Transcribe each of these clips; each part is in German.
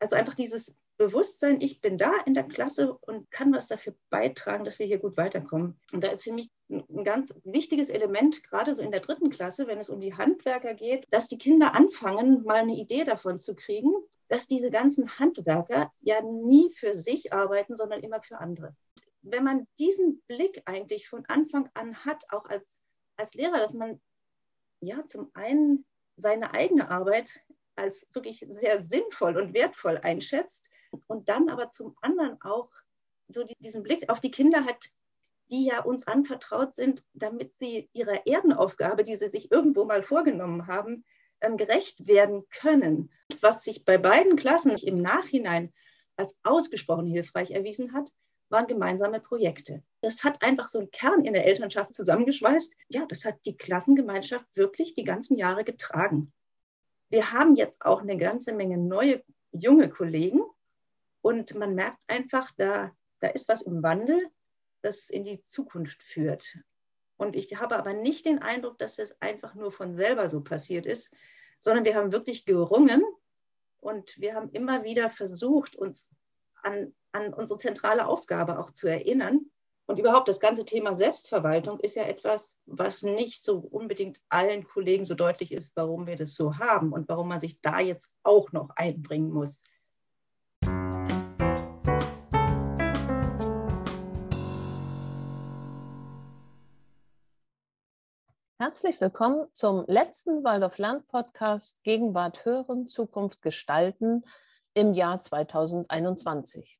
Also einfach dieses Bewusstsein, ich bin da in der Klasse und kann was dafür beitragen, dass wir hier gut weiterkommen. Und da ist für mich ein ganz wichtiges Element, gerade so in der dritten Klasse, wenn es um die Handwerker geht, dass die Kinder anfangen, mal eine Idee davon zu kriegen, dass diese ganzen Handwerker ja nie für sich arbeiten, sondern immer für andere. Wenn man diesen Blick eigentlich von Anfang an hat, auch als, als Lehrer, dass man ja zum einen seine eigene Arbeit als wirklich sehr sinnvoll und wertvoll einschätzt und dann aber zum anderen auch so diesen Blick auf die Kinder hat, die ja uns anvertraut sind, damit sie ihrer Erdenaufgabe, die sie sich irgendwo mal vorgenommen haben, ähm, gerecht werden können. Was sich bei beiden Klassen im Nachhinein als ausgesprochen hilfreich erwiesen hat, waren gemeinsame Projekte. Das hat einfach so einen Kern in der Elternschaft zusammengeschweißt. Ja, das hat die Klassengemeinschaft wirklich die ganzen Jahre getragen. Wir haben jetzt auch eine ganze Menge neue, junge Kollegen und man merkt einfach, da, da ist was im Wandel, das in die Zukunft führt. Und ich habe aber nicht den Eindruck, dass es einfach nur von selber so passiert ist, sondern wir haben wirklich gerungen und wir haben immer wieder versucht, uns an, an unsere zentrale Aufgabe auch zu erinnern. Und überhaupt das ganze Thema Selbstverwaltung ist ja etwas, was nicht so unbedingt allen Kollegen so deutlich ist, warum wir das so haben und warum man sich da jetzt auch noch einbringen muss. Herzlich willkommen zum letzten Waldorf Land Podcast Gegenwart hören, Zukunft gestalten im Jahr 2021.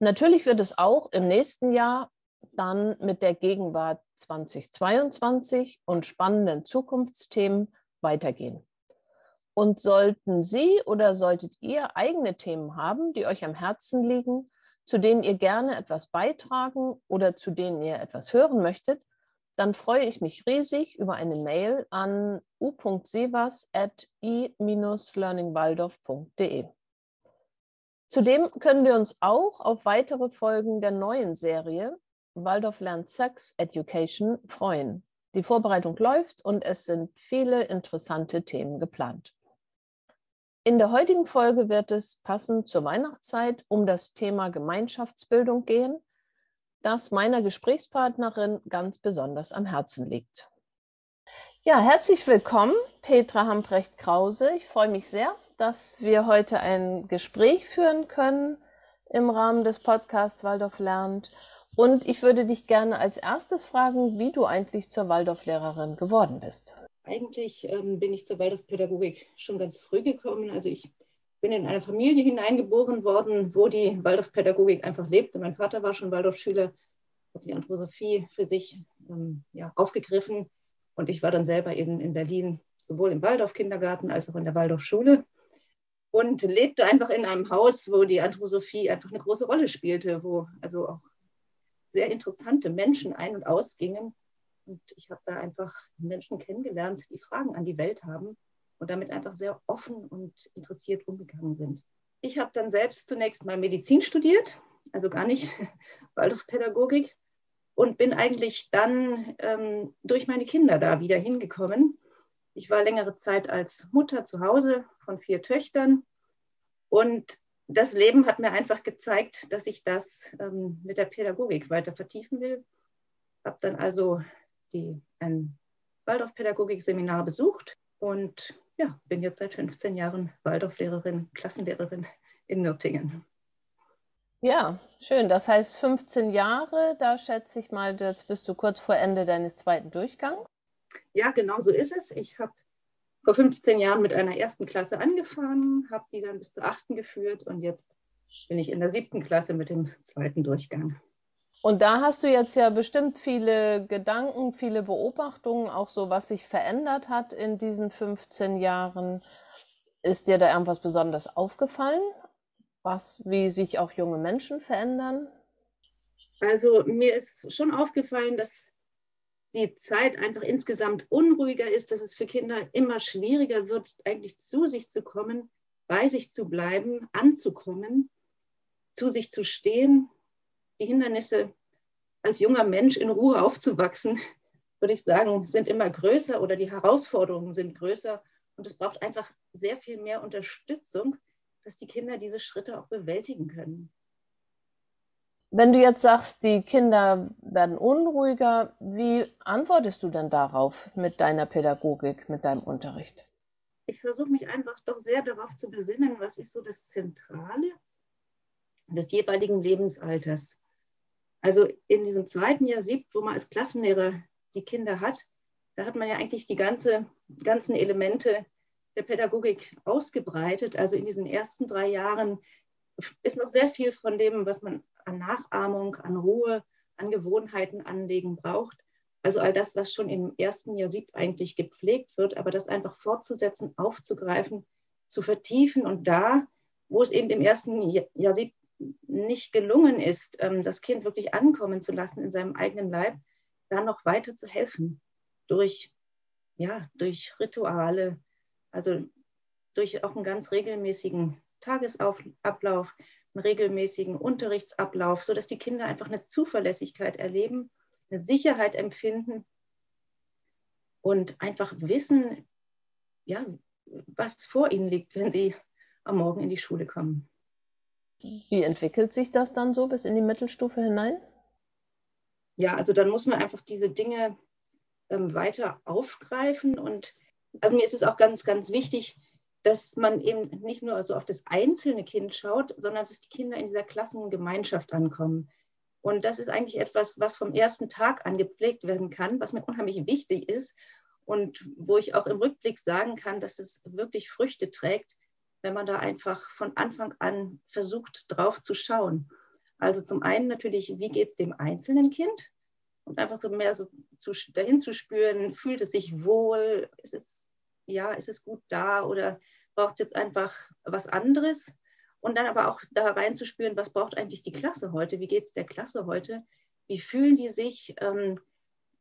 Natürlich wird es auch im nächsten Jahr dann mit der Gegenwart 2022 und spannenden Zukunftsthemen weitergehen. Und sollten Sie oder solltet ihr eigene Themen haben, die euch am Herzen liegen, zu denen ihr gerne etwas beitragen oder zu denen ihr etwas hören möchtet, dann freue ich mich riesig über eine Mail an u.sevas.i-learningwaldorf.de. Zudem können wir uns auch auf weitere Folgen der neuen Serie Waldorf lernt Sex Education freuen. Die Vorbereitung läuft und es sind viele interessante Themen geplant. In der heutigen Folge wird es passend zur Weihnachtszeit um das Thema Gemeinschaftsbildung gehen das meiner Gesprächspartnerin ganz besonders am Herzen liegt. Ja, herzlich willkommen, Petra Hamprecht-Krause. Ich freue mich sehr, dass wir heute ein Gespräch führen können im Rahmen des Podcasts Waldorf lernt. Und ich würde dich gerne als erstes fragen, wie du eigentlich zur Waldorflehrerin geworden bist. Eigentlich ähm, bin ich zur Waldorfpädagogik schon ganz früh gekommen. Also ich bin in eine Familie hineingeboren worden, wo die Waldorfpädagogik einfach lebte. Mein Vater war schon Waldorfschüler, hat die Anthroposophie für sich ähm, ja, aufgegriffen. Und ich war dann selber eben in Berlin sowohl im Waldorf-Kindergarten als auch in der Waldorfschule und lebte einfach in einem Haus, wo die Anthroposophie einfach eine große Rolle spielte, wo also auch sehr interessante Menschen ein- und ausgingen. Und ich habe da einfach Menschen kennengelernt, die Fragen an die Welt haben und damit einfach sehr offen und interessiert umgegangen sind. Ich habe dann selbst zunächst mal Medizin studiert, also gar nicht Waldorfpädagogik und bin eigentlich dann ähm, durch meine Kinder da wieder hingekommen. Ich war längere Zeit als Mutter zu Hause von vier Töchtern und das Leben hat mir einfach gezeigt, dass ich das ähm, mit der Pädagogik weiter vertiefen will. Habe dann also die, ein Waldorfpädagogik-Seminar besucht und ja, bin jetzt seit 15 Jahren Waldorflehrerin, Klassenlehrerin in Nürtingen. Ja, schön. Das heißt 15 Jahre, da schätze ich mal, jetzt bist du kurz vor Ende deines zweiten Durchgangs. Ja, genau so ist es. Ich habe vor 15 Jahren mit einer ersten Klasse angefangen, habe die dann bis zur achten geführt und jetzt bin ich in der siebten Klasse mit dem zweiten Durchgang. Und da hast du jetzt ja bestimmt viele Gedanken, viele Beobachtungen, auch so, was sich verändert hat in diesen 15 Jahren. Ist dir da irgendwas besonders aufgefallen? Was, wie sich auch junge Menschen verändern? Also mir ist schon aufgefallen, dass die Zeit einfach insgesamt unruhiger ist, dass es für Kinder immer schwieriger wird, eigentlich zu sich zu kommen, bei sich zu bleiben, anzukommen, zu sich zu stehen die Hindernisse als junger Mensch in Ruhe aufzuwachsen, würde ich sagen, sind immer größer oder die Herausforderungen sind größer. Und es braucht einfach sehr viel mehr Unterstützung, dass die Kinder diese Schritte auch bewältigen können. Wenn du jetzt sagst, die Kinder werden unruhiger, wie antwortest du denn darauf mit deiner Pädagogik, mit deinem Unterricht? Ich versuche mich einfach doch sehr darauf zu besinnen, was ist so das Zentrale des jeweiligen Lebensalters. Also in diesem zweiten Jahr sieb, wo man als Klassenlehrer die Kinder hat, da hat man ja eigentlich die ganze, ganzen Elemente der Pädagogik ausgebreitet. Also in diesen ersten drei Jahren ist noch sehr viel von dem, was man an Nachahmung, an Ruhe, an Gewohnheiten anlegen braucht. Also all das, was schon im ersten Jahr siebt, eigentlich gepflegt wird, aber das einfach fortzusetzen, aufzugreifen, zu vertiefen und da, wo es eben im ersten Jahr siebt nicht gelungen ist, ähm, das Kind wirklich ankommen zu lassen in seinem eigenen Leib, da noch weiter zu helfen durch, ja, durch Rituale, also durch auch einen ganz regelmäßigen Tagesablauf, einen regelmäßigen Unterrichtsablauf, sodass die Kinder einfach eine Zuverlässigkeit erleben, eine Sicherheit empfinden und einfach wissen, ja, was vor ihnen liegt, wenn sie am Morgen in die Schule kommen. Wie entwickelt sich das dann so bis in die Mittelstufe hinein? Ja, also dann muss man einfach diese Dinge ähm, weiter aufgreifen und also mir ist es auch ganz, ganz wichtig, dass man eben nicht nur also auf das einzelne Kind schaut, sondern dass die Kinder in dieser Klassengemeinschaft ankommen. Und das ist eigentlich etwas, was vom ersten Tag an gepflegt werden kann, was mir unheimlich wichtig ist und wo ich auch im Rückblick sagen kann, dass es wirklich Früchte trägt, wenn man da einfach von Anfang an versucht, drauf zu schauen. Also zum einen natürlich, wie geht es dem einzelnen Kind? Und einfach so mehr so zu, dahin zu spüren, fühlt es sich wohl, ist es, ja, ist es gut da oder braucht es jetzt einfach was anderes? Und dann aber auch da reinzuspüren, was braucht eigentlich die Klasse heute? Wie geht es der Klasse heute? Wie fühlen die sich? Ähm,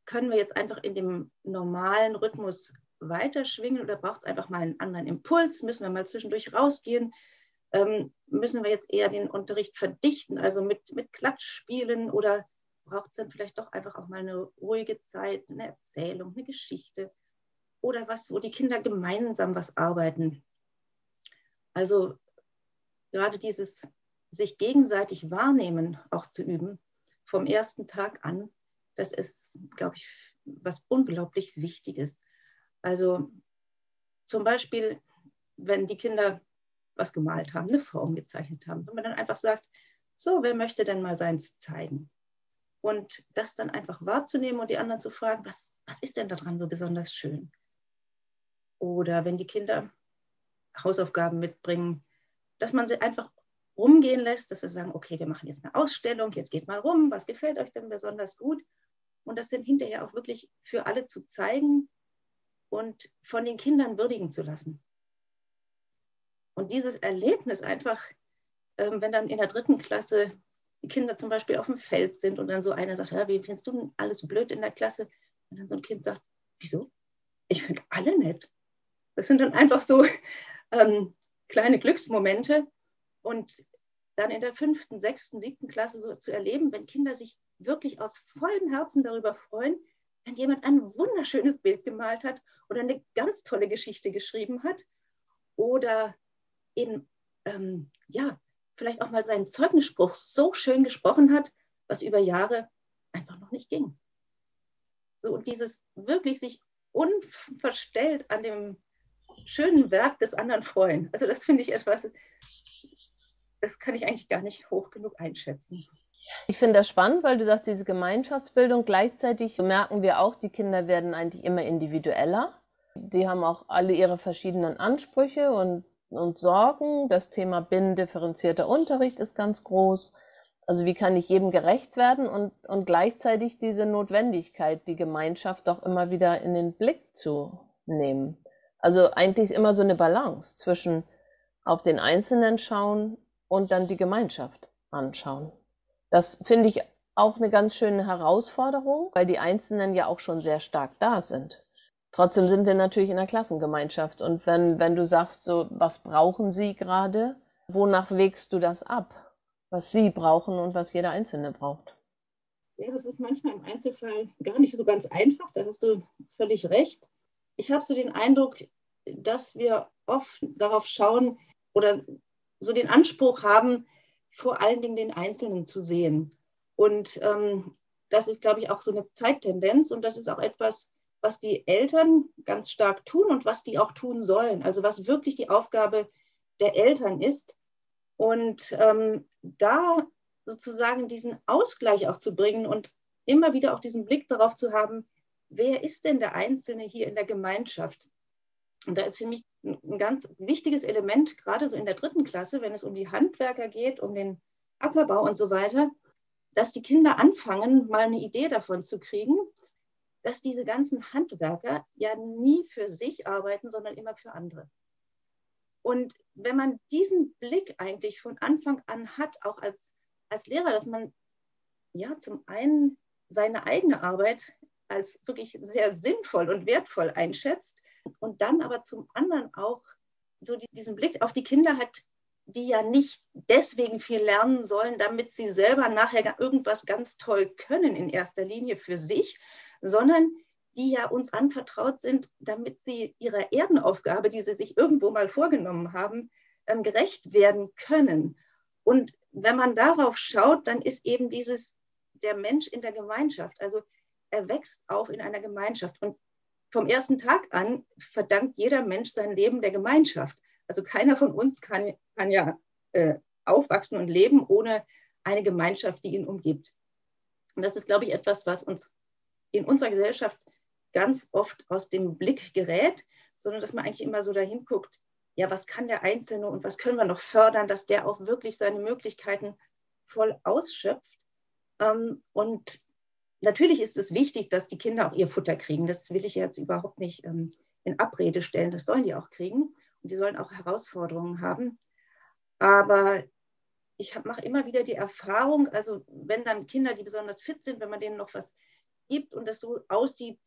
können wir jetzt einfach in dem normalen Rhythmus weiterschwingen oder braucht es einfach mal einen anderen Impuls? Müssen wir mal zwischendurch rausgehen? Ähm, müssen wir jetzt eher den Unterricht verdichten, also mit, mit Klatschspielen oder braucht es dann vielleicht doch einfach auch mal eine ruhige Zeit, eine Erzählung, eine Geschichte oder was, wo die Kinder gemeinsam was arbeiten? Also gerade dieses sich gegenseitig wahrnehmen auch zu üben, vom ersten Tag an, das ist, glaube ich, was unglaublich Wichtiges. Also zum Beispiel, wenn die Kinder was gemalt haben, eine Form gezeichnet haben, wenn man dann einfach sagt, so, wer möchte denn mal seins zeigen? Und das dann einfach wahrzunehmen und die anderen zu fragen, was, was ist denn daran so besonders schön? Oder wenn die Kinder Hausaufgaben mitbringen, dass man sie einfach rumgehen lässt, dass wir sagen, okay, wir machen jetzt eine Ausstellung, jetzt geht mal rum, was gefällt euch denn besonders gut? Und das dann hinterher auch wirklich für alle zu zeigen und von den Kindern würdigen zu lassen. Und dieses Erlebnis einfach, ähm, wenn dann in der dritten Klasse die Kinder zum Beispiel auf dem Feld sind und dann so einer sagt, ja, wie findest du denn alles blöd in der Klasse? Und dann so ein Kind sagt, wieso? Ich finde alle nett. Das sind dann einfach so ähm, kleine Glücksmomente. Und dann in der fünften, sechsten, siebten Klasse so zu erleben, wenn Kinder sich wirklich aus vollem Herzen darüber freuen, wenn jemand ein wunderschönes Bild gemalt hat oder eine ganz tolle Geschichte geschrieben hat oder eben, ähm, ja, vielleicht auch mal seinen Zeugnisspruch so schön gesprochen hat, was über Jahre einfach noch nicht ging. So, und dieses wirklich sich unverstellt an dem schönen Werk des anderen freuen. Also das finde ich etwas, das kann ich eigentlich gar nicht hoch genug einschätzen. Ich finde das spannend, weil du sagst, diese Gemeinschaftsbildung, gleichzeitig merken wir auch, die Kinder werden eigentlich immer individueller. Die haben auch alle ihre verschiedenen Ansprüche und, und Sorgen. Das Thema binnendifferenzierter Unterricht ist ganz groß. Also wie kann ich jedem gerecht werden und, und gleichzeitig diese Notwendigkeit, die Gemeinschaft doch immer wieder in den Blick zu nehmen. Also eigentlich immer so eine Balance zwischen auf den Einzelnen schauen und dann die Gemeinschaft anschauen. Das finde ich auch eine ganz schöne Herausforderung, weil die Einzelnen ja auch schon sehr stark da sind. Trotzdem sind wir natürlich in der Klassengemeinschaft. Und wenn, wenn du sagst, so, was brauchen sie gerade, wonach wägst du das ab? Was sie brauchen und was jeder Einzelne braucht? Ja, das ist manchmal im Einzelfall gar nicht so ganz einfach. Da hast du völlig recht. Ich habe so den Eindruck, dass wir oft darauf schauen oder so den Anspruch haben, vor allen Dingen den Einzelnen zu sehen. Und ähm, das ist, glaube ich, auch so eine Zeittendenz und das ist auch etwas, was die Eltern ganz stark tun und was die auch tun sollen. Also was wirklich die Aufgabe der Eltern ist. Und ähm, da sozusagen diesen Ausgleich auch zu bringen und immer wieder auch diesen Blick darauf zu haben, wer ist denn der Einzelne hier in der Gemeinschaft? Und da ist für mich ein ganz wichtiges Element, gerade so in der dritten Klasse, wenn es um die Handwerker geht, um den Ackerbau und so weiter, dass die Kinder anfangen, mal eine Idee davon zu kriegen, dass diese ganzen Handwerker ja nie für sich arbeiten, sondern immer für andere. Und wenn man diesen Blick eigentlich von Anfang an hat, auch als, als Lehrer, dass man ja zum einen seine eigene Arbeit als wirklich sehr sinnvoll und wertvoll einschätzt und dann aber zum anderen auch so diesen Blick auf die Kinder hat, die ja nicht deswegen viel lernen sollen, damit sie selber nachher irgendwas ganz toll können in erster Linie für sich, sondern die ja uns anvertraut sind, damit sie ihrer Erdenaufgabe, die sie sich irgendwo mal vorgenommen haben, ähm, gerecht werden können. Und wenn man darauf schaut, dann ist eben dieses der Mensch in der Gemeinschaft. Also er wächst auf in einer Gemeinschaft. Und vom ersten Tag an verdankt jeder Mensch sein Leben der Gemeinschaft. Also keiner von uns kann, kann ja äh, aufwachsen und leben ohne eine Gemeinschaft, die ihn umgibt. Und das ist, glaube ich, etwas, was uns in unserer Gesellschaft ganz oft aus dem Blick gerät, sondern dass man eigentlich immer so dahin guckt, ja, was kann der Einzelne und was können wir noch fördern, dass der auch wirklich seine Möglichkeiten voll ausschöpft. Ähm, und natürlich ist es wichtig, dass die Kinder auch ihr Futter kriegen. Das will ich jetzt überhaupt nicht ähm, in Abrede stellen. Das sollen die auch kriegen. Und die sollen auch Herausforderungen haben. Aber ich mache immer wieder die Erfahrung, also wenn dann Kinder, die besonders fit sind, wenn man denen noch was gibt und das so aussieht,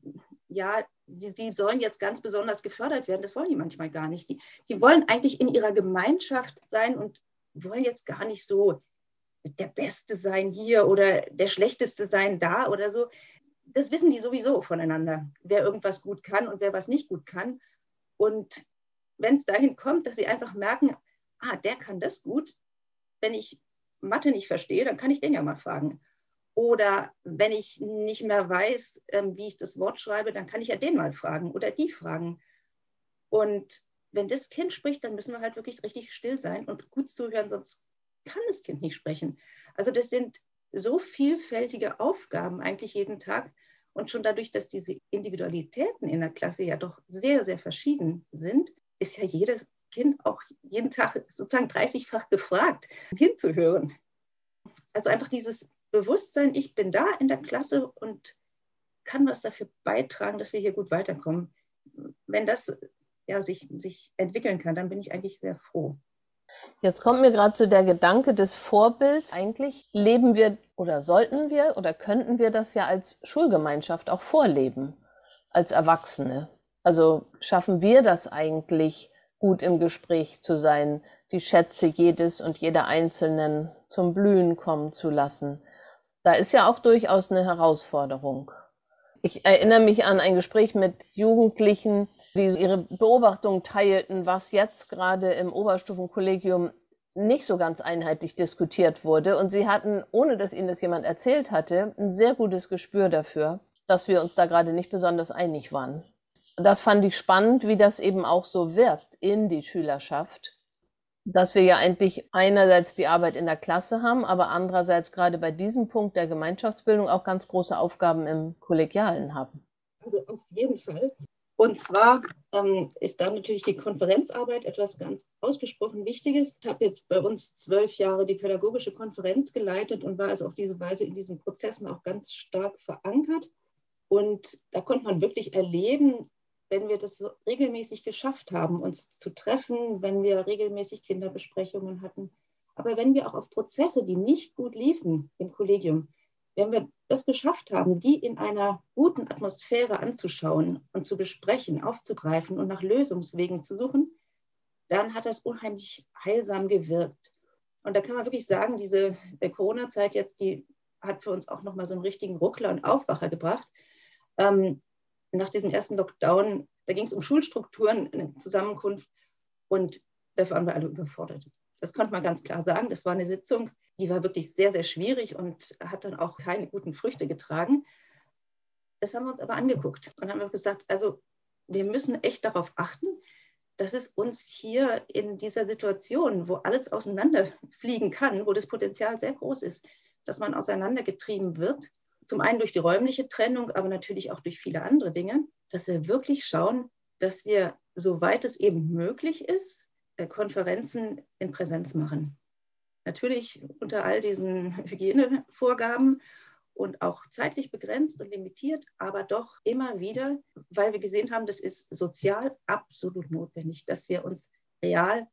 ja, sie, sie sollen jetzt ganz besonders gefördert werden, das wollen die manchmal gar nicht. Die, die wollen eigentlich in ihrer Gemeinschaft sein und wollen jetzt gar nicht so der Beste sein hier oder der Schlechteste sein da oder so. Das wissen die sowieso voneinander, wer irgendwas gut kann und wer was nicht gut kann. Und wenn es dahin kommt, dass sie einfach merken, ah, der kann das gut, wenn ich Mathe nicht verstehe, dann kann ich den ja mal fragen. Oder wenn ich nicht mehr weiß, ähm, wie ich das Wort schreibe, dann kann ich ja den mal fragen oder die fragen. Und wenn das Kind spricht, dann müssen wir halt wirklich richtig still sein und gut zuhören, sonst kann das Kind nicht sprechen. Also das sind so vielfältige Aufgaben eigentlich jeden Tag. Und schon dadurch, dass diese Individualitäten in der Klasse ja doch sehr, sehr verschieden sind, ist ja jedes Kind auch jeden Tag sozusagen 30-fach gefragt, hinzuhören. Also einfach dieses Bewusstsein, ich bin da in der Klasse und kann was dafür beitragen, dass wir hier gut weiterkommen. Wenn das ja, sich, sich entwickeln kann, dann bin ich eigentlich sehr froh. Jetzt kommt mir gerade so der Gedanke des Vorbilds. Eigentlich leben wir oder sollten wir oder könnten wir das ja als Schulgemeinschaft auch vorleben, als Erwachsene. Also schaffen wir das eigentlich, gut im Gespräch zu sein, die Schätze jedes und jeder Einzelnen zum Blühen kommen zu lassen. Da ist ja auch durchaus eine Herausforderung. Ich erinnere mich an ein Gespräch mit Jugendlichen, die ihre Beobachtung teilten, was jetzt gerade im Oberstufenkollegium nicht so ganz einheitlich diskutiert wurde. Und sie hatten, ohne dass ihnen das jemand erzählt hatte, ein sehr gutes Gespür dafür, dass wir uns da gerade nicht besonders einig waren. Das fand ich spannend, wie das eben auch so wirkt in die Schülerschaft, dass wir ja eigentlich einerseits die Arbeit in der Klasse haben, aber andererseits gerade bei diesem Punkt der Gemeinschaftsbildung auch ganz große Aufgaben im Kollegialen haben. Also auf jeden Fall. Und zwar ähm, ist da natürlich die Konferenzarbeit etwas ganz ausgesprochen Wichtiges. Ich habe jetzt bei uns zwölf Jahre die pädagogische Konferenz geleitet und war also auf diese Weise in diesen Prozessen auch ganz stark verankert. Und da konnte man wirklich erleben, wenn wir das regelmäßig geschafft haben, uns zu treffen, wenn wir regelmäßig Kinderbesprechungen hatten, aber wenn wir auch auf Prozesse, die nicht gut liefen im Kollegium, wenn wir das geschafft haben, die in einer guten Atmosphäre anzuschauen und zu besprechen, aufzugreifen und nach Lösungswegen zu suchen, dann hat das unheimlich heilsam gewirkt. Und da kann man wirklich sagen, diese äh, Corona-Zeit jetzt, die hat für uns auch nochmal so einen richtigen Ruckler und Aufwacher gebracht. Ähm, nach diesem ersten Lockdown, da ging es um Schulstrukturen, eine Zusammenkunft und da waren wir alle überfordert. Das konnte man ganz klar sagen. Das war eine Sitzung, die war wirklich sehr, sehr schwierig und hat dann auch keine guten Früchte getragen. Das haben wir uns aber angeguckt und haben gesagt, also wir müssen echt darauf achten, dass es uns hier in dieser Situation, wo alles auseinanderfliegen kann, wo das Potenzial sehr groß ist, dass man auseinandergetrieben wird, zum einen durch die räumliche Trennung, aber natürlich auch durch viele andere Dinge, dass wir wirklich schauen, dass wir, soweit es eben möglich ist, äh, Konferenzen in Präsenz machen. Natürlich unter all diesen Hygienevorgaben und auch zeitlich begrenzt und limitiert, aber doch immer wieder, weil wir gesehen haben, das ist sozial absolut notwendig, dass wir uns real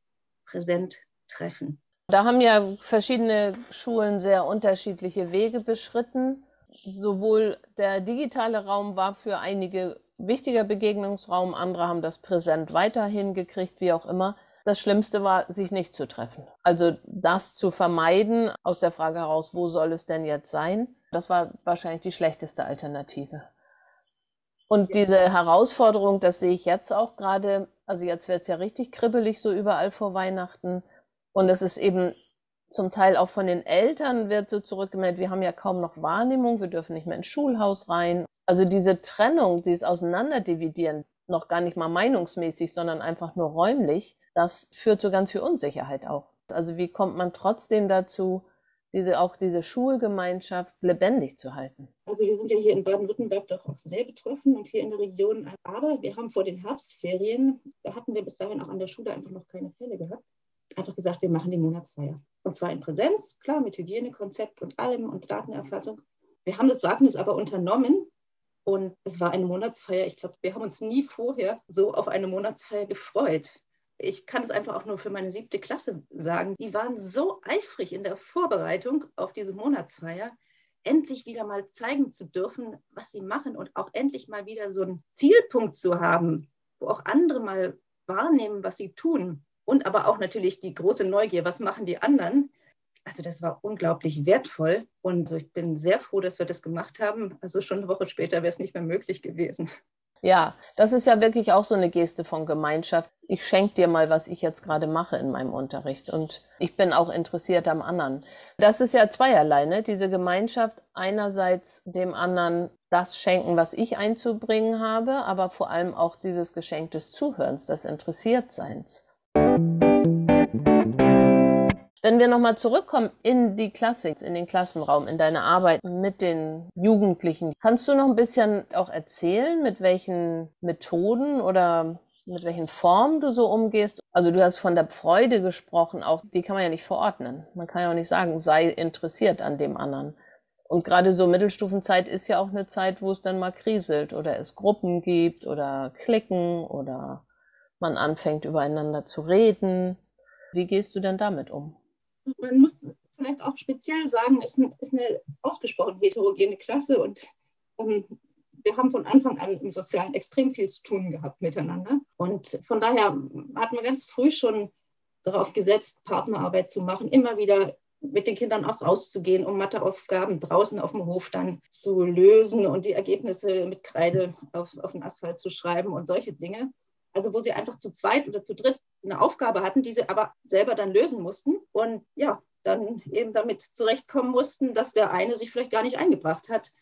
präsent treffen. Da haben ja verschiedene Schulen sehr unterschiedliche Wege beschritten. Sowohl der digitale Raum war für einige wichtiger Begegnungsraum, andere haben das präsent weiterhin gekriegt, wie auch immer. Das Schlimmste war, sich nicht zu treffen. Also das zu vermeiden aus der Frage heraus, wo soll es denn jetzt sein? Das war wahrscheinlich die schlechteste Alternative. Und diese Herausforderung, das sehe ich jetzt auch gerade, also jetzt wird es ja richtig kribbelig so überall vor Weihnachten. Und es ist eben zum Teil auch von den Eltern wird so zurückgemeldet, wir haben ja kaum noch Wahrnehmung, wir dürfen nicht mehr ins Schulhaus rein. Also diese Trennung, dieses Auseinanderdividieren, noch gar nicht mal meinungsmäßig, sondern einfach nur räumlich, das führt zu ganz viel Unsicherheit auch. Also wie kommt man trotzdem dazu, diese, auch diese Schulgemeinschaft lebendig zu halten. Also wir sind ja hier in Baden-Württemberg doch auch sehr betroffen und hier in der Region. Aber wir haben vor den Herbstferien, da hatten wir bis dahin auch an der Schule einfach noch keine Fälle gehabt, einfach gesagt, wir machen die Monatsfeier. Und zwar in Präsenz, klar, mit Hygienekonzept und allem und Datenerfassung. Wir haben das Wagnis aber unternommen und es war eine Monatsfeier. Ich glaube, wir haben uns nie vorher so auf eine Monatsfeier gefreut ich kann es einfach auch nur für meine siebte Klasse sagen, die waren so eifrig in der Vorbereitung auf diese Monatsfeier, endlich wieder mal zeigen zu dürfen, was sie machen und auch endlich mal wieder so einen Zielpunkt zu haben, wo auch andere mal wahrnehmen, was sie tun. Und aber auch natürlich die große Neugier, was machen die anderen. Also das war unglaublich wertvoll und ich bin sehr froh, dass wir das gemacht haben. Also schon eine Woche später wäre es nicht mehr möglich gewesen. Ja, das ist ja wirklich auch so eine Geste von Gemeinschaft. Ich schenke dir mal, was ich jetzt gerade mache in meinem Unterricht und ich bin auch interessiert am anderen. Das ist ja zweierlei, ne? Diese Gemeinschaft einerseits dem anderen das schenken, was ich einzubringen habe, aber vor allem auch dieses Geschenk des Zuhörens, des Interessiertseins. Wenn wir nochmal zurückkommen in die Klasse, in den Klassenraum, in deine Arbeit mit den Jugendlichen, kannst du noch ein bisschen auch erzählen, mit welchen Methoden oder mit welchen Formen du so umgehst? Also du hast von der Freude gesprochen, auch die kann man ja nicht verordnen. Man kann ja auch nicht sagen, sei interessiert an dem anderen. Und gerade so Mittelstufenzeit ist ja auch eine Zeit, wo es dann mal kriselt oder es Gruppen gibt oder Klicken oder man anfängt übereinander zu reden. Wie gehst du denn damit um? Man muss vielleicht auch speziell sagen, es ist eine ausgesprochen heterogene Klasse und ähm, wir haben von Anfang an im Sozialen extrem viel zu tun gehabt miteinander. Und von daher hatten wir ganz früh schon darauf gesetzt, Partnerarbeit zu machen, immer wieder mit den Kindern auch rauszugehen, um Matheaufgaben draußen auf dem Hof dann zu lösen und die Ergebnisse mit Kreide auf, auf den Asphalt zu schreiben und solche Dinge. Also wo sie einfach zu zweit oder zu dritt eine Aufgabe hatten, die sie aber selber dann lösen mussten und ja, dann eben damit zurechtkommen mussten, dass der eine sich vielleicht gar nicht eingebracht hat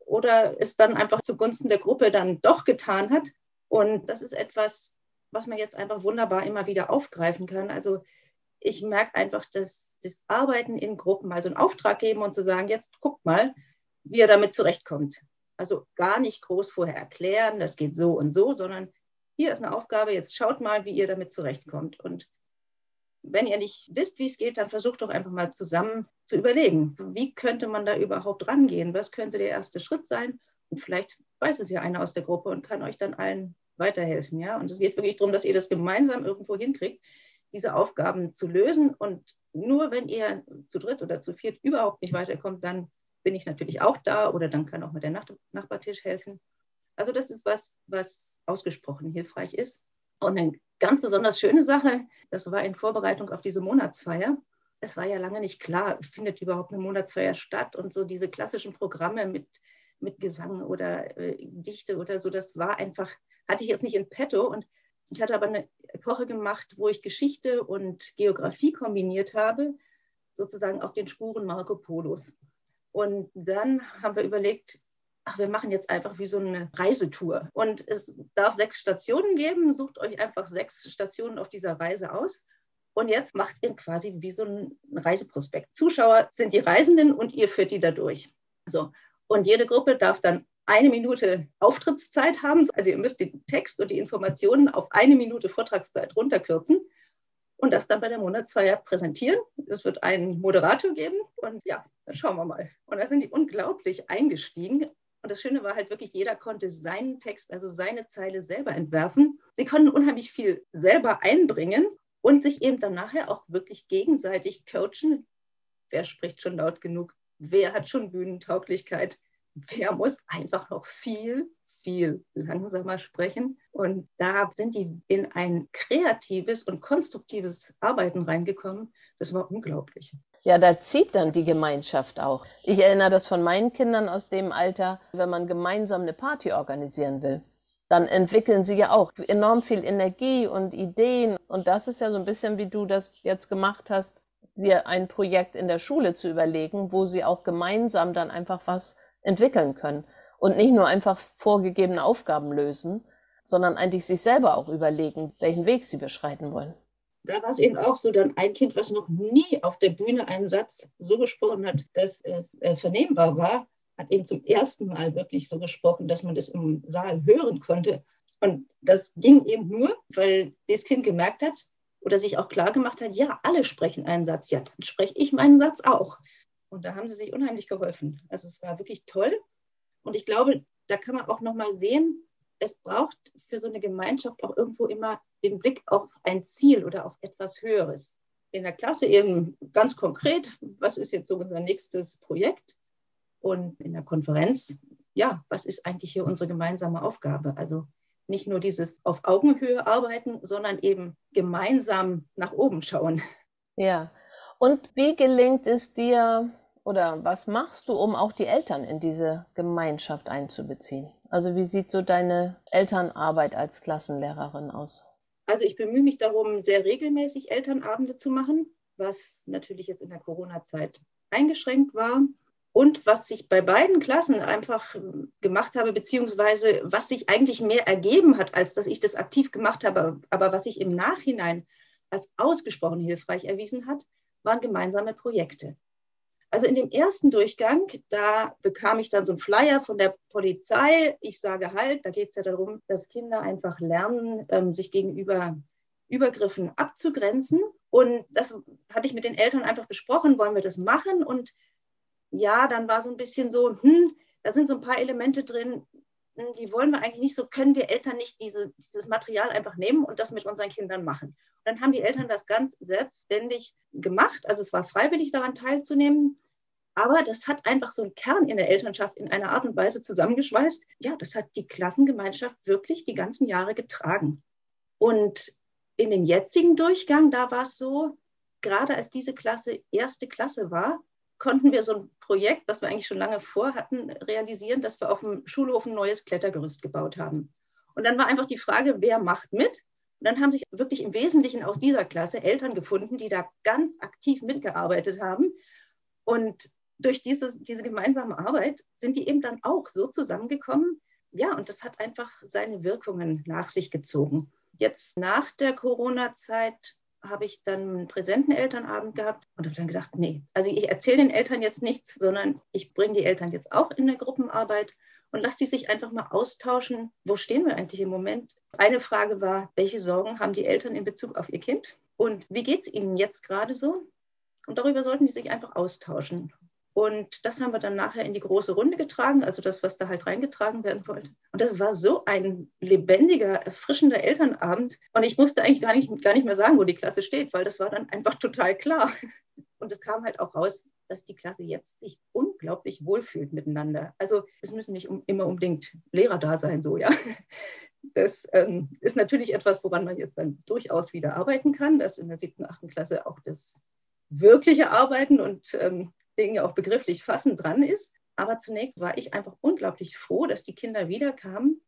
oder es dann einfach zugunsten der Gruppe dann doch getan hat. Und das ist etwas, was man jetzt einfach wunderbar immer wieder aufgreifen kann. Also ich merke einfach, dass das Arbeiten in Gruppen, also einen Auftrag geben und zu sagen, jetzt guckt mal, wie er damit zurechtkommt. Also gar nicht groß vorher erklären, das geht so und so, sondern hier ist eine Aufgabe, jetzt schaut mal, wie ihr damit zurechtkommt. Und wenn ihr nicht wisst, wie es geht, dann versucht doch einfach mal zusammen zu überlegen, wie könnte man da überhaupt rangehen? Was könnte der erste Schritt sein? Und vielleicht weiß es ja einer aus der Gruppe und kann euch dann allen weiterhelfen. Ja? Und es geht wirklich darum, dass ihr das gemeinsam irgendwo hinkriegt, diese Aufgaben zu lösen. Und nur wenn ihr zu dritt oder zu viert überhaupt nicht weiterkommt, dann bin ich natürlich auch da oder dann kann auch mit der Nachbartisch helfen. Also das ist was, was ausgesprochen hilfreich ist. Und eine ganz besonders schöne Sache, das war in Vorbereitung auf diese Monatsfeier. Es war ja lange nicht klar, findet überhaupt eine Monatsfeier statt und so diese klassischen Programme mit, mit Gesang oder äh, Dichte oder so, das war einfach, hatte ich jetzt nicht in petto. Und Ich hatte aber eine Epoche gemacht, wo ich Geschichte und Geografie kombiniert habe, sozusagen auf den Spuren Marco Polos. Und dann haben wir überlegt, ach, wir machen jetzt einfach wie so eine Reisetour. Und es darf sechs Stationen geben. Sucht euch einfach sechs Stationen auf dieser Reise aus. Und jetzt macht ihr quasi wie so ein Reiseprospekt. Zuschauer sind die Reisenden und ihr führt die da durch. So. Und jede Gruppe darf dann eine Minute Auftrittszeit haben. Also ihr müsst den Text und die Informationen auf eine Minute Vortragszeit runterkürzen und das dann bei der Monatsfeier präsentieren. Es wird einen Moderator geben und ja, dann schauen wir mal. Und da sind die unglaublich eingestiegen. Und das Schöne war halt wirklich, jeder konnte seinen Text, also seine Zeile selber entwerfen. Sie konnten unheimlich viel selber einbringen und sich eben dann nachher auch wirklich gegenseitig coachen. Wer spricht schon laut genug? Wer hat schon Bühnentauglichkeit? wer muss einfach noch viel, viel langsamer sprechen. Und da sind die in ein kreatives und konstruktives Arbeiten reingekommen. Das war unglaublich. Ja, da zieht dann die Gemeinschaft auch. Ich erinnere das von meinen Kindern aus dem Alter, wenn man gemeinsam eine Party organisieren will. Dann entwickeln sie ja auch enorm viel Energie und Ideen. Und das ist ja so ein bisschen, wie du das jetzt gemacht hast, dir ein Projekt in der Schule zu überlegen, wo sie auch gemeinsam dann einfach was entwickeln können und nicht nur einfach vorgegebene Aufgaben lösen, sondern eigentlich sich selber auch überlegen, welchen Weg sie beschreiten wollen. Da war es eben auch so, dann ein Kind, was noch nie auf der Bühne einen Satz so gesprochen hat, dass es äh, vernehmbar war, hat eben zum ersten Mal wirklich so gesprochen, dass man das im Saal hören konnte. Und das ging eben nur, weil das Kind gemerkt hat oder sich auch klar gemacht hat, ja, alle sprechen einen Satz, ja, dann spreche ich meinen Satz auch. Und da haben sie sich unheimlich geholfen. Also es war wirklich toll. Und ich glaube, da kann man auch nochmal sehen, es braucht für so eine Gemeinschaft auch irgendwo immer den Blick auf ein Ziel oder auf etwas Höheres. In der Klasse eben ganz konkret, was ist jetzt so unser nächstes Projekt? Und in der Konferenz, ja, was ist eigentlich hier unsere gemeinsame Aufgabe? Also nicht nur dieses auf Augenhöhe arbeiten, sondern eben gemeinsam nach oben schauen. Ja. Und wie gelingt es dir, oder was machst du, um auch die Eltern in diese Gemeinschaft einzubeziehen? Also wie sieht so deine Elternarbeit als Klassenlehrerin aus? Also ich bemühe mich darum, sehr regelmäßig Elternabende zu machen, was natürlich jetzt in der Corona-Zeit eingeschränkt war. Und was ich bei beiden Klassen einfach gemacht habe, beziehungsweise was sich eigentlich mehr ergeben hat, als dass ich das aktiv gemacht habe, aber was sich im Nachhinein als ausgesprochen hilfreich erwiesen hat, waren gemeinsame Projekte. Also in dem ersten Durchgang, da bekam ich dann so einen Flyer von der Polizei. Ich sage halt, da geht es ja darum, dass Kinder einfach lernen, ähm, sich gegenüber Übergriffen abzugrenzen. Und das hatte ich mit den Eltern einfach besprochen, wollen wir das machen? Und ja, dann war so ein bisschen so, hm, da sind so ein paar Elemente drin, hm, die wollen wir eigentlich nicht so, können wir Eltern nicht diese, dieses Material einfach nehmen und das mit unseren Kindern machen. Und dann haben die Eltern das ganz selbstständig gemacht. Also es war freiwillig daran teilzunehmen. Aber das hat einfach so einen Kern in der Elternschaft in einer Art und Weise zusammengeschweißt. Ja, das hat die Klassengemeinschaft wirklich die ganzen Jahre getragen. Und in dem jetzigen Durchgang, da war es so, gerade als diese Klasse erste Klasse war, konnten wir so ein Projekt, was wir eigentlich schon lange vorhatten, realisieren, dass wir auf dem Schulhof ein neues Klettergerüst gebaut haben. Und dann war einfach die Frage, wer macht mit? Und dann haben sich wirklich im Wesentlichen aus dieser Klasse Eltern gefunden, die da ganz aktiv mitgearbeitet haben. Und durch diese, diese gemeinsame Arbeit sind die eben dann auch so zusammengekommen. Ja, und das hat einfach seine Wirkungen nach sich gezogen. Jetzt nach der Corona-Zeit habe ich dann einen präsenten Elternabend gehabt und habe dann gedacht, nee, also ich erzähle den Eltern jetzt nichts, sondern ich bringe die Eltern jetzt auch in der Gruppenarbeit und lasse die sich einfach mal austauschen, wo stehen wir eigentlich im Moment. Eine Frage war, welche Sorgen haben die Eltern in Bezug auf ihr Kind und wie geht es ihnen jetzt gerade so? Und darüber sollten die sich einfach austauschen. Und das haben wir dann nachher in die große Runde getragen, also das, was da halt reingetragen werden wollte. Und das war so ein lebendiger, erfrischender Elternabend. Und ich musste eigentlich gar nicht, gar nicht mehr sagen, wo die Klasse steht, weil das war dann einfach total klar. Und es kam halt auch raus, dass die Klasse jetzt sich unglaublich wohlfühlt miteinander. Also es müssen nicht immer unbedingt Lehrer da sein, so ja. Das ähm, ist natürlich etwas, woran man jetzt dann durchaus wieder arbeiten kann, dass in der siebten, achten Klasse auch das wirkliche Arbeiten und ähm, Dinge auch begrifflich fassen dran ist. Aber zunächst war ich einfach unglaublich froh, dass die Kinder wiederkamen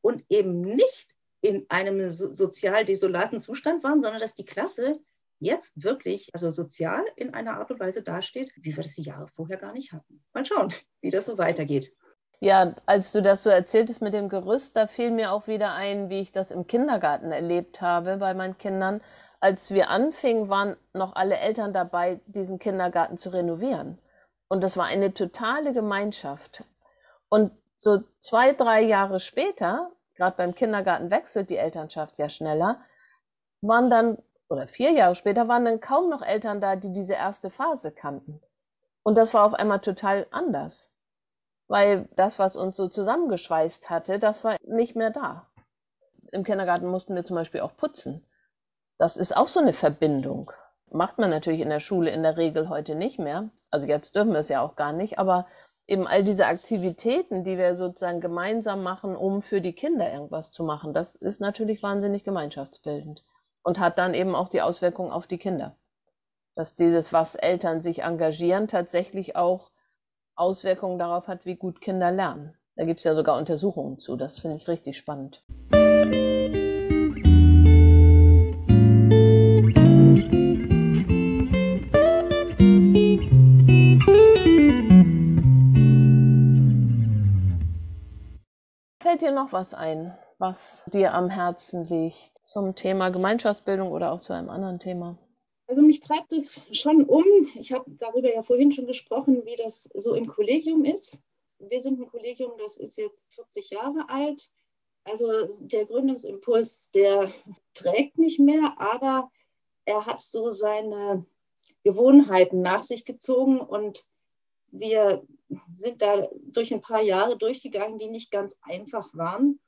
und eben nicht in einem sozial desolaten Zustand waren, sondern dass die Klasse jetzt wirklich, also sozial in einer Art und Weise dasteht, wie wir das die Jahre vorher gar nicht hatten. Mal schauen, wie das so weitergeht. Ja, als du das so erzähltest mit dem Gerüst, da fiel mir auch wieder ein, wie ich das im Kindergarten erlebt habe bei meinen Kindern. Als wir anfingen, waren noch alle Eltern dabei, diesen Kindergarten zu renovieren. Und das war eine totale Gemeinschaft. Und so zwei, drei Jahre später, gerade beim Kindergarten wechselt die Elternschaft ja schneller, waren dann, oder vier Jahre später, waren dann kaum noch Eltern da, die diese erste Phase kannten. Und das war auf einmal total anders weil das, was uns so zusammengeschweißt hatte, das war nicht mehr da. Im Kindergarten mussten wir zum Beispiel auch putzen. Das ist auch so eine Verbindung. Macht man natürlich in der Schule in der Regel heute nicht mehr. Also jetzt dürfen wir es ja auch gar nicht, aber eben all diese Aktivitäten, die wir sozusagen gemeinsam machen, um für die Kinder irgendwas zu machen, das ist natürlich wahnsinnig gemeinschaftsbildend und hat dann eben auch die Auswirkungen auf die Kinder. Dass dieses, was Eltern sich engagieren, tatsächlich auch Auswirkungen darauf hat, wie gut Kinder lernen. Da gibt es ja sogar Untersuchungen zu. Das finde ich richtig spannend. Fällt dir noch was ein, was dir am Herzen liegt zum Thema Gemeinschaftsbildung oder auch zu einem anderen Thema? Also mich treibt es schon um. Ich habe darüber ja vorhin schon gesprochen, wie das so im Kollegium ist. Wir sind ein Kollegium, das ist jetzt 40 Jahre alt. Also der Gründungsimpuls, der trägt nicht mehr, aber er hat so seine Gewohnheiten nach sich gezogen und wir sind da durch ein paar Jahre durchgegangen, die nicht ganz einfach waren,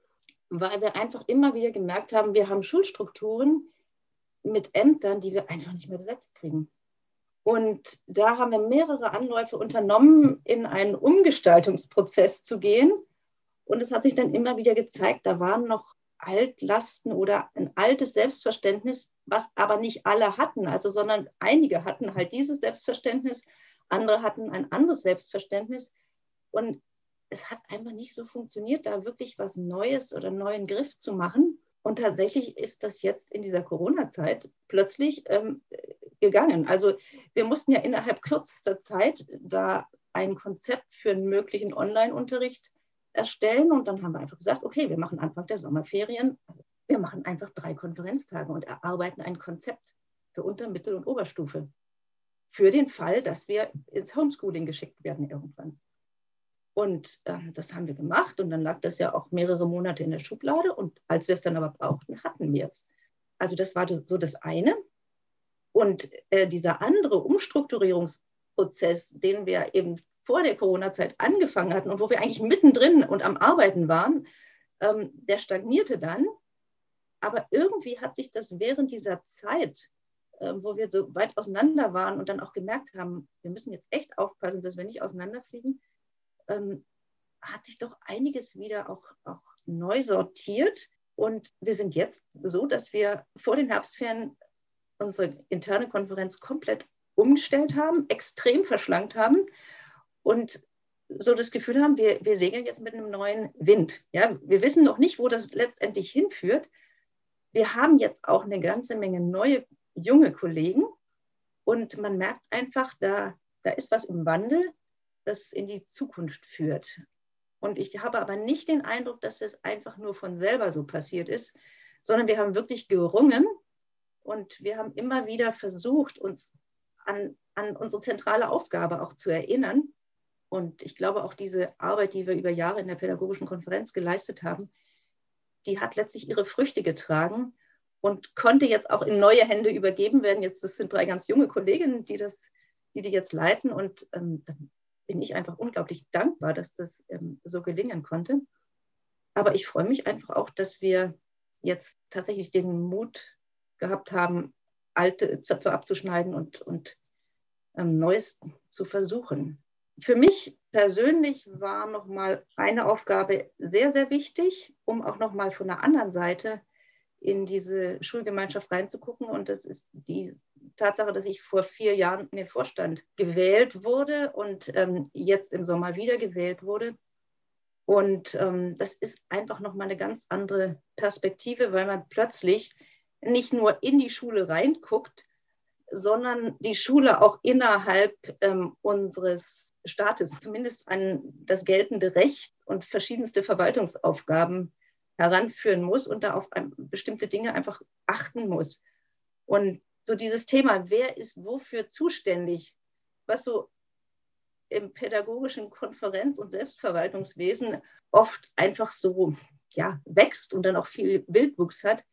weil wir einfach immer wieder gemerkt haben, wir haben Schulstrukturen, mit Ämtern, die wir einfach nicht mehr besetzt kriegen. Und da haben wir mehrere Anläufe unternommen, in einen Umgestaltungsprozess zu gehen. Und es hat sich dann immer wieder gezeigt, da waren noch Altlasten oder ein altes Selbstverständnis, was aber nicht alle hatten, also sondern einige hatten halt dieses Selbstverständnis, andere hatten ein anderes Selbstverständnis. Und es hat einfach nicht so funktioniert, da wirklich was Neues oder neuen Griff zu machen. Und tatsächlich ist das jetzt in dieser Corona-Zeit plötzlich ähm, gegangen. Also wir mussten ja innerhalb kürzester Zeit da ein Konzept für einen möglichen Online-Unterricht erstellen. Und dann haben wir einfach gesagt, okay, wir machen Anfang der Sommerferien, wir machen einfach drei Konferenztage und erarbeiten ein Konzept für Unter-, Mittel- und Oberstufe. Für den Fall, dass wir ins Homeschooling geschickt werden irgendwann. Und ähm, das haben wir gemacht und dann lag das ja auch mehrere Monate in der Schublade und als wir es dann aber brauchten, hatten wir es. Also das war so das eine. Und äh, dieser andere Umstrukturierungsprozess, den wir eben vor der Corona-Zeit angefangen hatten und wo wir eigentlich mittendrin und am Arbeiten waren, ähm, der stagnierte dann. Aber irgendwie hat sich das während dieser Zeit, wo wir so weit auseinander waren und dann auch gemerkt haben, wir müssen jetzt echt aufpassen, dass wir nicht auseinanderfliegen, ähm, hat sich doch einiges wieder auch, auch neu sortiert. Und wir sind jetzt so, dass wir vor den Herbstferien unsere interne Konferenz komplett umgestellt haben, extrem verschlankt haben und so das Gefühl haben, wir, wir segeln jetzt mit einem neuen Wind. Ja, wir wissen noch nicht, wo das letztendlich hinführt. Wir haben jetzt auch eine ganze Menge neue, junge Kollegen und man merkt einfach, da, da ist was im Wandel das in die Zukunft führt. Und ich habe aber nicht den Eindruck, dass es einfach nur von selber so passiert ist, sondern wir haben wirklich gerungen und wir haben immer wieder versucht, uns an, an unsere zentrale Aufgabe auch zu erinnern. Und ich glaube, auch diese Arbeit, die wir über Jahre in der pädagogischen Konferenz geleistet haben, die hat letztlich ihre Früchte getragen und konnte jetzt auch in neue Hände übergeben werden. Jetzt das sind drei ganz junge Kolleginnen, die das, die, die jetzt leiten. Und ähm, bin ich einfach unglaublich dankbar, dass das ähm, so gelingen konnte. Aber ich freue mich einfach auch, dass wir jetzt tatsächlich den Mut gehabt haben, alte Zöpfe abzuschneiden und, und ähm, Neues zu versuchen. Für mich persönlich war nochmal eine Aufgabe sehr, sehr wichtig, um auch nochmal von der anderen Seite in diese Schulgemeinschaft reinzugucken. Und das ist die Tatsache, dass ich vor vier Jahren in den Vorstand gewählt wurde und ähm, jetzt im Sommer wieder gewählt wurde. Und ähm, das ist einfach nochmal eine ganz andere Perspektive, weil man plötzlich nicht nur in die Schule reinguckt, sondern die Schule auch innerhalb ähm, unseres Staates zumindest an das geltende Recht und verschiedenste Verwaltungsaufgaben heranführen muss und da auf bestimmte Dinge einfach achten muss. Und so dieses Thema, wer ist wofür zuständig, was so im pädagogischen Konferenz- und Selbstverwaltungswesen oft einfach so ja, wächst und dann auch viel Wildwuchs hat,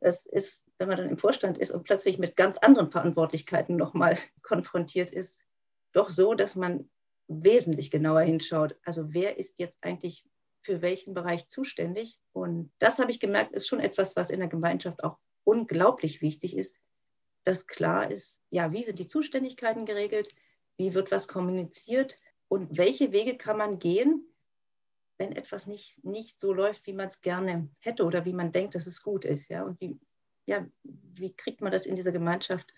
das ist, wenn man dann im Vorstand ist und plötzlich mit ganz anderen Verantwortlichkeiten nochmal konfrontiert ist, doch so, dass man wesentlich genauer hinschaut. Also wer ist jetzt eigentlich für welchen Bereich zuständig? Und das habe ich gemerkt, ist schon etwas, was in der Gemeinschaft auch unglaublich wichtig ist, dass klar ist, ja, wie sind die Zuständigkeiten geregelt, wie wird was kommuniziert und welche Wege kann man gehen, wenn etwas nicht, nicht so läuft, wie man es gerne hätte oder wie man denkt, dass es gut ist. Ja? Und wie, ja, wie kriegt man das in dieser Gemeinschaft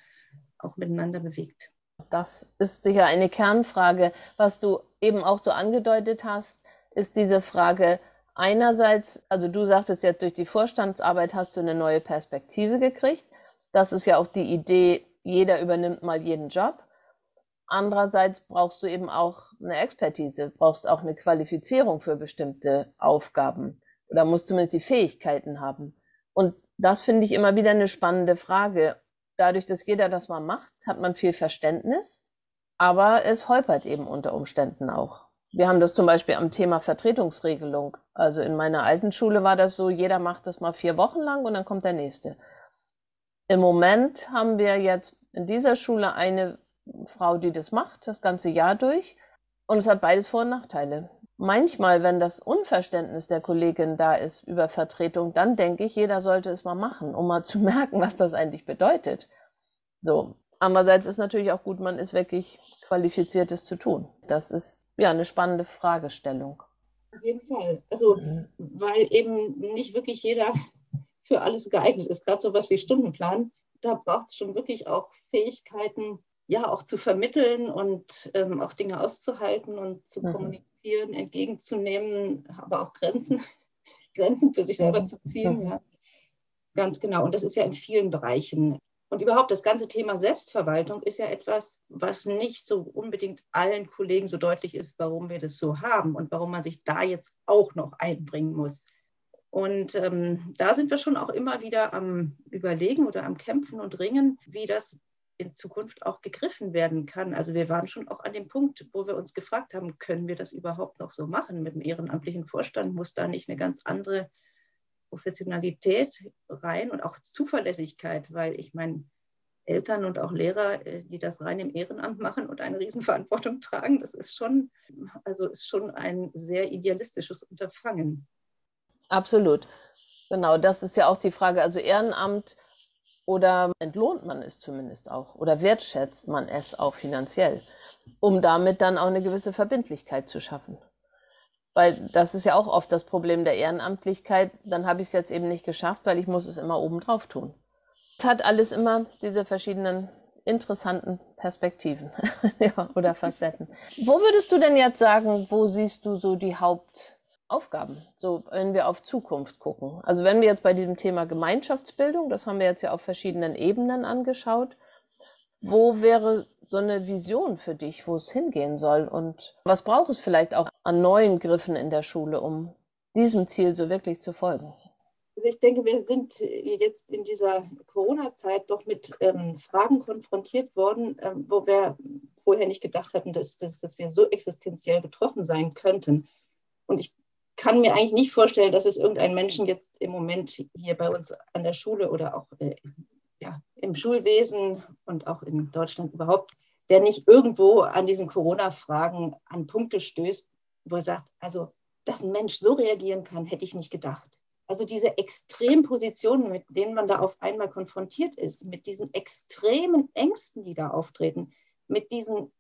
auch miteinander bewegt? Das ist sicher eine Kernfrage. Was du eben auch so angedeutet hast, ist diese Frage einerseits, also du sagtest jetzt, durch die Vorstandsarbeit hast du eine neue Perspektive gekriegt. Das ist ja auch die Idee, jeder übernimmt mal jeden Job. Andererseits brauchst du eben auch eine Expertise, brauchst auch eine Qualifizierung für bestimmte Aufgaben oder musst zumindest die Fähigkeiten haben. Und das finde ich immer wieder eine spannende Frage. Dadurch, dass jeder das mal macht, hat man viel Verständnis, aber es holpert eben unter Umständen auch. Wir haben das zum Beispiel am Thema Vertretungsregelung. Also in meiner alten Schule war das so, jeder macht das mal vier Wochen lang und dann kommt der nächste. Im Moment haben wir jetzt in dieser Schule eine Frau, die das macht, das ganze Jahr durch. Und es hat beides Vor- und Nachteile. Manchmal, wenn das Unverständnis der Kollegin da ist über Vertretung, dann denke ich, jeder sollte es mal machen, um mal zu merken, was das eigentlich bedeutet. So. Andererseits ist natürlich auch gut, man ist wirklich qualifiziert, es zu tun. Das ist ja eine spannende Fragestellung. Auf jeden Fall. Also, mhm. weil eben nicht wirklich jeder für alles geeignet ist, gerade so was wie Stundenplan. Da braucht es schon wirklich auch Fähigkeiten, ja auch zu vermitteln und ähm, auch Dinge auszuhalten und zu mhm. kommunizieren, entgegenzunehmen, aber auch Grenzen, Grenzen für sich selber zu ziehen. Mhm. Ja. Ganz genau. Und das ist ja in vielen Bereichen. Und überhaupt das ganze Thema Selbstverwaltung ist ja etwas, was nicht so unbedingt allen Kollegen so deutlich ist, warum wir das so haben und warum man sich da jetzt auch noch einbringen muss. Und ähm, da sind wir schon auch immer wieder am Überlegen oder am Kämpfen und Ringen, wie das in Zukunft auch gegriffen werden kann. Also wir waren schon auch an dem Punkt, wo wir uns gefragt haben, können wir das überhaupt noch so machen mit dem ehrenamtlichen Vorstand? Muss da nicht eine ganz andere Professionalität rein und auch Zuverlässigkeit, weil ich meine, Eltern und auch Lehrer, äh, die das rein im Ehrenamt machen und eine Riesenverantwortung tragen, das ist schon, also ist schon ein sehr idealistisches Unterfangen. Absolut. Genau, das ist ja auch die Frage. Also Ehrenamt oder entlohnt man es zumindest auch oder wertschätzt man es auch finanziell, um damit dann auch eine gewisse Verbindlichkeit zu schaffen. Weil das ist ja auch oft das Problem der Ehrenamtlichkeit. Dann habe ich es jetzt eben nicht geschafft, weil ich muss es immer obendrauf tun. Es hat alles immer diese verschiedenen interessanten Perspektiven ja, oder Facetten. Wo würdest du denn jetzt sagen, wo siehst du so die Haupt Aufgaben, so wenn wir auf Zukunft gucken. Also wenn wir jetzt bei diesem Thema Gemeinschaftsbildung, das haben wir jetzt ja auf verschiedenen Ebenen angeschaut, wo wäre so eine Vision für dich, wo es hingehen soll und was braucht es vielleicht auch an neuen Griffen in der Schule, um diesem Ziel so wirklich zu folgen? Also ich denke, wir sind jetzt in dieser Corona-Zeit doch mit ähm, Fragen konfrontiert worden, ähm, wo wir vorher nicht gedacht hatten, dass, dass, dass wir so existenziell betroffen sein könnten. Und ich kann mir eigentlich nicht vorstellen, dass es irgendeinen Menschen jetzt im Moment hier bei uns an der Schule oder auch äh, ja, im Schulwesen und auch in Deutschland überhaupt, der nicht irgendwo an diesen Corona-Fragen an Punkte stößt, wo er sagt, also, dass ein Mensch so reagieren kann, hätte ich nicht gedacht. Also diese Extrempositionen, mit denen man da auf einmal konfrontiert ist, mit diesen extremen Ängsten, die da auftreten, mit diesen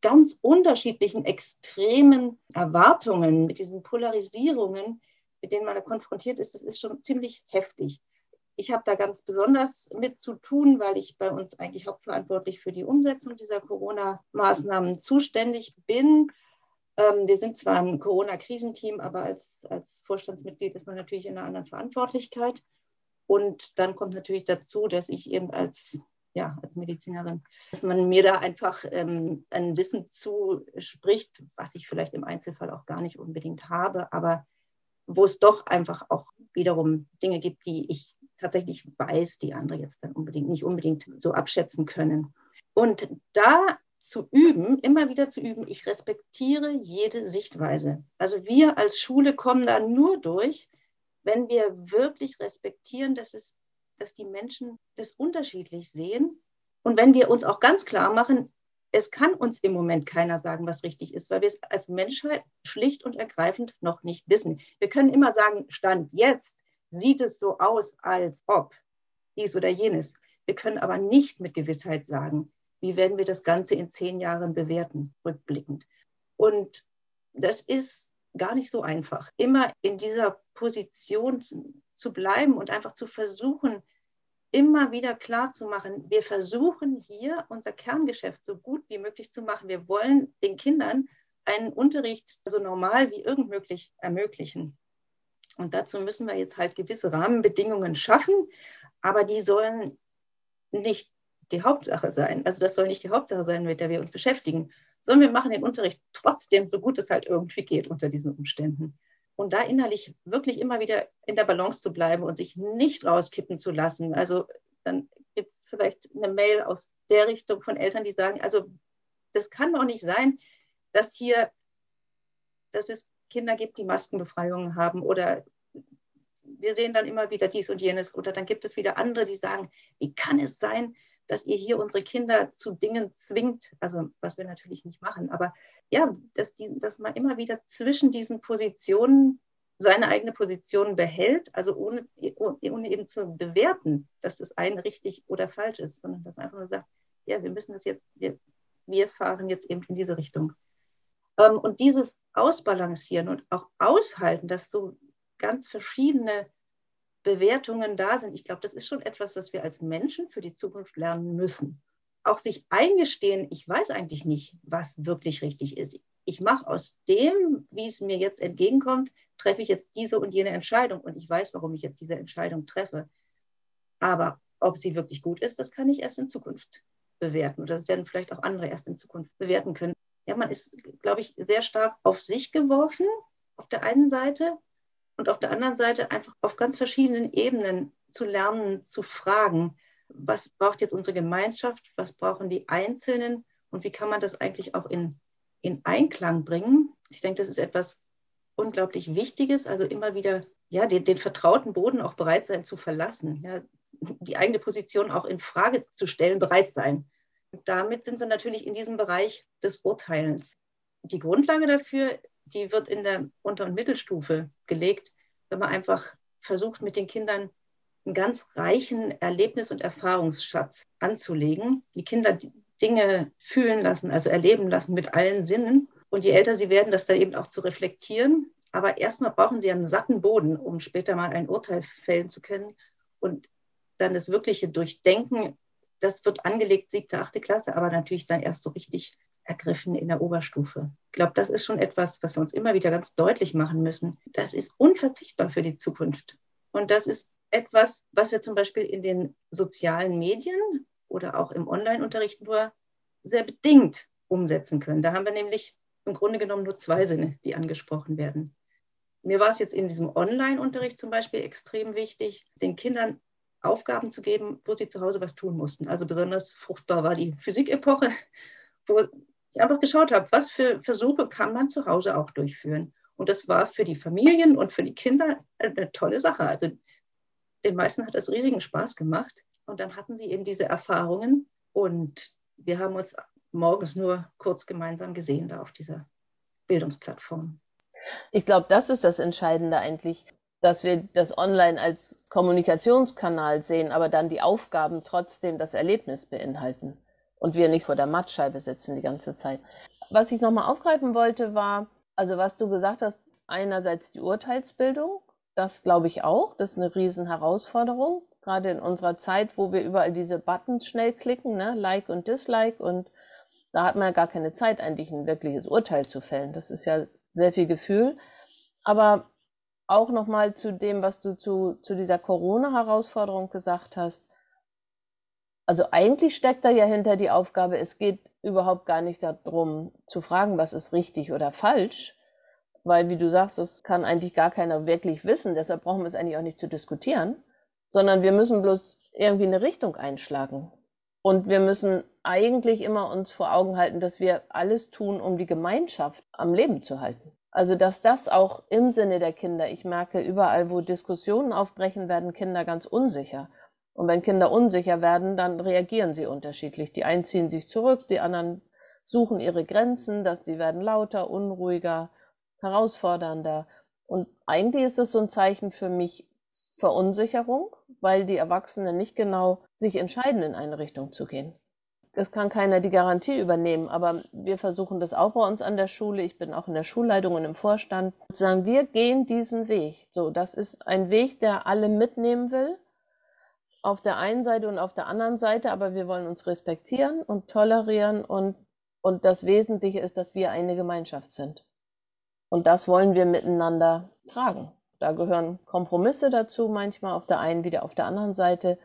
ganz unterschiedlichen extremen Erwartungen, mit diesen Polarisierungen, mit denen man da konfrontiert ist, das ist schon ziemlich heftig. Ich habe da ganz besonders mit zu tun, weil ich bei uns eigentlich hauptverantwortlich für die Umsetzung dieser Corona-Maßnahmen zuständig bin. Ähm, wir sind zwar ein Corona-Krisenteam, aber als, als Vorstandsmitglied ist man natürlich in einer anderen Verantwortlichkeit. Und dann kommt natürlich dazu, dass ich eben als, ja, als Medizinerin, dass man mir da einfach ähm, ein Wissen zuspricht, was ich vielleicht im Einzelfall auch gar nicht unbedingt habe, aber wo es doch einfach auch wiederum Dinge gibt, die ich tatsächlich weiß, die andere jetzt dann unbedingt nicht unbedingt so abschätzen können. Und da zu üben, immer wieder zu üben, ich respektiere jede Sichtweise. Also wir als Schule kommen da nur durch, wenn wir wirklich respektieren, dass, es, dass die Menschen das unterschiedlich sehen und wenn wir uns auch ganz klar machen, es kann uns im Moment keiner sagen, was richtig ist, weil wir es als Menschheit schlicht und ergreifend noch nicht wissen. Wir können immer sagen, Stand jetzt sieht es so aus, als ob dies oder jenes. Wir können aber nicht mit Gewissheit sagen, wie werden wir das Ganze in zehn Jahren bewerten, rückblickend. Und das ist gar nicht so einfach, immer in dieser Position zu bleiben und einfach zu versuchen, immer wieder klar zu machen, wir versuchen hier unser Kerngeschäft so gut wie möglich zu machen. Wir wollen den Kindern einen Unterricht so normal wie irgend möglich ermöglichen. Und dazu müssen wir jetzt halt gewisse Rahmenbedingungen schaffen, aber die sollen nicht die Hauptsache sein. Also das soll nicht die Hauptsache sein, mit der wir uns beschäftigen, sondern wir machen den Unterricht trotzdem so gut es halt irgendwie geht unter diesen Umständen. Und da innerlich wirklich immer wieder in der Balance zu bleiben und sich nicht rauskippen zu lassen. Also dann gibt es vielleicht eine Mail aus der Richtung von Eltern, die sagen, also das kann doch nicht sein, dass hier, dass es Kinder gibt, die Maskenbefreiungen haben oder wir sehen dann immer wieder dies und jenes oder dann gibt es wieder andere, die sagen, wie kann es sein, dass ihr hier unsere Kinder zu Dingen zwingt, also was wir natürlich nicht machen, aber ja, dass, die, dass man immer wieder zwischen diesen Positionen seine eigene Position behält, also ohne, ohne eben zu bewerten, dass das eine richtig oder falsch ist, sondern dass man einfach nur sagt, ja, wir müssen das jetzt, wir, wir fahren jetzt eben in diese Richtung. Ähm, und dieses Ausbalancieren und auch aushalten, dass so ganz verschiedene Bewertungen da sind. Ich glaube, das ist schon etwas, was wir als Menschen für die Zukunft lernen müssen. Auch sich eingestehen, ich weiß eigentlich nicht, was wirklich richtig ist. Ich mache aus dem, wie es mir jetzt entgegenkommt, treffe ich jetzt diese und jene Entscheidung und ich weiß, warum ich jetzt diese Entscheidung treffe. Aber ob sie wirklich gut ist, das kann ich erst in Zukunft bewerten. Oder das werden vielleicht auch andere erst in Zukunft bewerten können. Ja, man ist, glaube ich, sehr stark auf sich geworfen auf der einen Seite und auf der anderen Seite einfach auf ganz verschiedenen Ebenen zu lernen, zu fragen, was braucht jetzt unsere Gemeinschaft, was brauchen die Einzelnen und wie kann man das eigentlich auch in, in Einklang bringen. Ich denke, das ist etwas unglaublich Wichtiges, also immer wieder ja, den, den vertrauten Boden auch bereit sein zu verlassen, ja, die eigene Position auch in Frage zu stellen, bereit sein. Und damit sind wir natürlich in diesem Bereich des Urteilens. Die Grundlage dafür die wird in der Unter- und Mittelstufe gelegt, wenn man einfach versucht, mit den Kindern einen ganz reichen Erlebnis- und Erfahrungsschatz anzulegen. Die Kinder Dinge fühlen lassen, also erleben lassen mit allen Sinnen. Und je älter sie werden, das dann eben auch zu reflektieren. Aber erstmal brauchen sie einen satten Boden, um später mal ein Urteil fällen zu können. Und dann das wirkliche Durchdenken, das wird angelegt, siebte, achte Klasse, aber natürlich dann erst so richtig ergriffen in der Oberstufe. Ich glaube, das ist schon etwas, was wir uns immer wieder ganz deutlich machen müssen. Das ist unverzichtbar für die Zukunft. Und das ist etwas, was wir zum Beispiel in den sozialen Medien oder auch im Online-Unterricht nur sehr bedingt umsetzen können. Da haben wir nämlich im Grunde genommen nur zwei Sinne, die angesprochen werden. Mir war es jetzt in diesem Online-Unterricht zum Beispiel extrem wichtig, den Kindern Aufgaben zu geben, wo sie zu Hause was tun mussten. Also besonders fruchtbar war die Physikepoche, wo ich einfach geschaut habe, was für Versuche kann man zu Hause auch durchführen. Und das war für die Familien und für die Kinder eine tolle Sache. Also den meisten hat das riesigen Spaß gemacht. Und dann hatten sie eben diese Erfahrungen. Und wir haben uns morgens nur kurz gemeinsam gesehen da auf dieser Bildungsplattform. Ich glaube, das ist das Entscheidende eigentlich, dass wir das Online als Kommunikationskanal sehen, aber dann die Aufgaben trotzdem das Erlebnis beinhalten und wir nicht vor der Mattscheibe sitzen die ganze Zeit. Was ich nochmal aufgreifen wollte, war, also was du gesagt hast, einerseits die Urteilsbildung, das glaube ich auch, das ist eine riesen Herausforderung, gerade in unserer Zeit, wo wir überall diese Buttons schnell klicken, ne? Like und Dislike und Da hat man ja gar keine Zeit, eigentlich ein wirkliches Urteil zu fällen. Das ist ja sehr viel Gefühl. Aber auch nochmal zu dem, was du zu, zu dieser Corona-Herausforderung gesagt hast. Also eigentlich steckt da ja hinter die Aufgabe, es geht überhaupt gar nicht darum zu fragen, was ist richtig oder falsch, weil wie du sagst, das kann eigentlich gar keiner wirklich wissen, deshalb brauchen wir es eigentlich auch nicht zu diskutieren, sondern wir müssen bloß irgendwie eine Richtung einschlagen. Und wir müssen eigentlich immer uns vor Augen halten, dass wir alles tun, um die Gemeinschaft am Leben zu halten. Also, dass das auch im Sinne der Kinder, ich merke, überall, wo Diskussionen aufbrechen, werden Kinder ganz unsicher. Und wenn Kinder unsicher werden, dann reagieren sie unterschiedlich. Die einen ziehen sich zurück, die anderen suchen ihre Grenzen, dass die werden lauter, unruhiger, herausfordernder. Und eigentlich ist es so ein Zeichen für mich Verunsicherung, weil die Erwachsenen nicht genau sich entscheiden, in eine Richtung zu gehen. Es kann keiner die Garantie übernehmen, aber wir versuchen das auch bei uns an der Schule. Ich bin auch in der Schulleitung und im Vorstand. Sagen, wir gehen diesen Weg. So, das ist ein Weg, der alle mitnehmen will. Auf der einen Seite und auf der anderen Seite, aber wir wollen uns respektieren und tolerieren und, und das Wesentliche ist, dass wir eine Gemeinschaft sind. Und das wollen wir miteinander tragen. Da gehören Kompromisse dazu, manchmal auf der einen, wieder auf der anderen Seite.